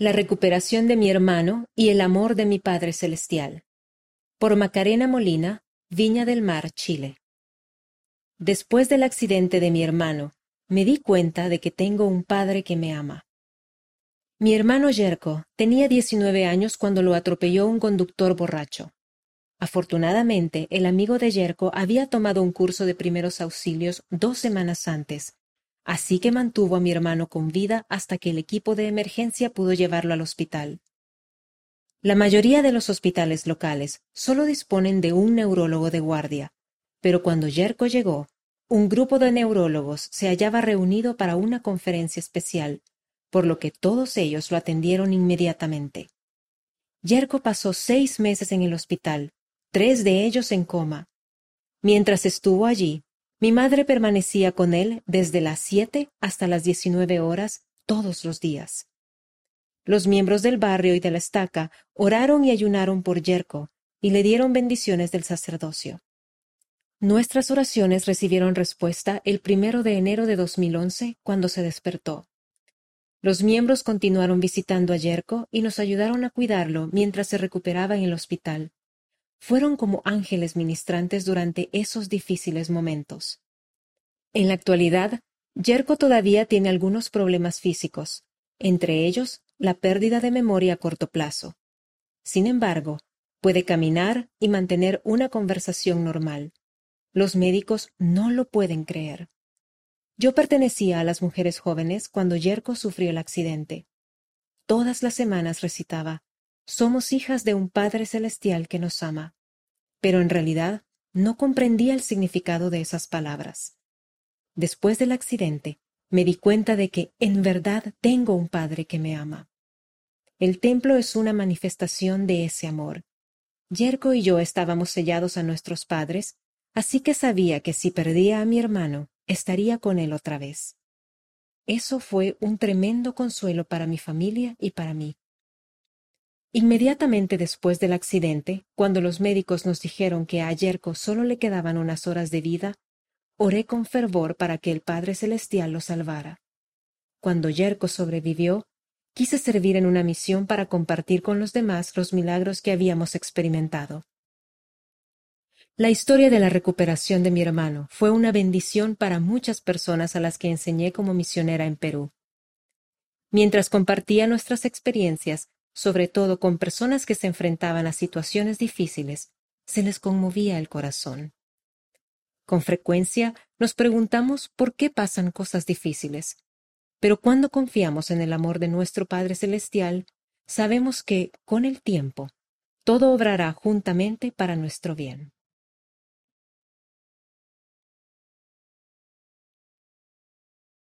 La recuperación de mi hermano y el amor de mi Padre Celestial. Por Macarena Molina, Viña del Mar, Chile. Después del accidente de mi hermano, me di cuenta de que tengo un padre que me ama. Mi hermano Yerko tenía 19 años cuando lo atropelló un conductor borracho. Afortunadamente, el amigo de Yerko había tomado un curso de primeros auxilios dos semanas antes así que mantuvo a mi hermano con vida hasta que el equipo de emergencia pudo llevarlo al hospital. La mayoría de los hospitales locales solo disponen de un neurólogo de guardia, pero cuando Yerko llegó, un grupo de neurólogos se hallaba reunido para una conferencia especial, por lo que todos ellos lo atendieron inmediatamente. Yerko pasó seis meses en el hospital, tres de ellos en coma. Mientras estuvo allí, mi madre permanecía con él desde las siete hasta las diecinueve horas todos los días. Los miembros del barrio y de la estaca oraron y ayunaron por Yerko y le dieron bendiciones del sacerdocio. Nuestras oraciones recibieron respuesta el primero de enero de 2011 cuando se despertó. Los miembros continuaron visitando a Yerko y nos ayudaron a cuidarlo mientras se recuperaba en el hospital fueron como ángeles ministrantes durante esos difíciles momentos. En la actualidad, Yerko todavía tiene algunos problemas físicos, entre ellos la pérdida de memoria a corto plazo. Sin embargo, puede caminar y mantener una conversación normal. Los médicos no lo pueden creer. Yo pertenecía a las mujeres jóvenes cuando Yerko sufrió el accidente. Todas las semanas recitaba somos hijas de un Padre Celestial que nos ama. Pero en realidad no comprendía el significado de esas palabras. Después del accidente, me di cuenta de que en verdad tengo un Padre que me ama. El templo es una manifestación de ese amor. Yerko y yo estábamos sellados a nuestros padres, así que sabía que si perdía a mi hermano, estaría con él otra vez. Eso fue un tremendo consuelo para mi familia y para mí. Inmediatamente después del accidente, cuando los médicos nos dijeron que a Yerko solo le quedaban unas horas de vida, oré con fervor para que el Padre Celestial lo salvara. Cuando Yerko sobrevivió, quise servir en una misión para compartir con los demás los milagros que habíamos experimentado. La historia de la recuperación de mi hermano fue una bendición para muchas personas a las que enseñé como misionera en Perú. Mientras compartía nuestras experiencias, sobre todo con personas que se enfrentaban a situaciones difíciles, se les conmovía el corazón. Con frecuencia nos preguntamos por qué pasan cosas difíciles, pero cuando confiamos en el amor de nuestro Padre Celestial, sabemos que, con el tiempo, todo obrará juntamente para nuestro bien.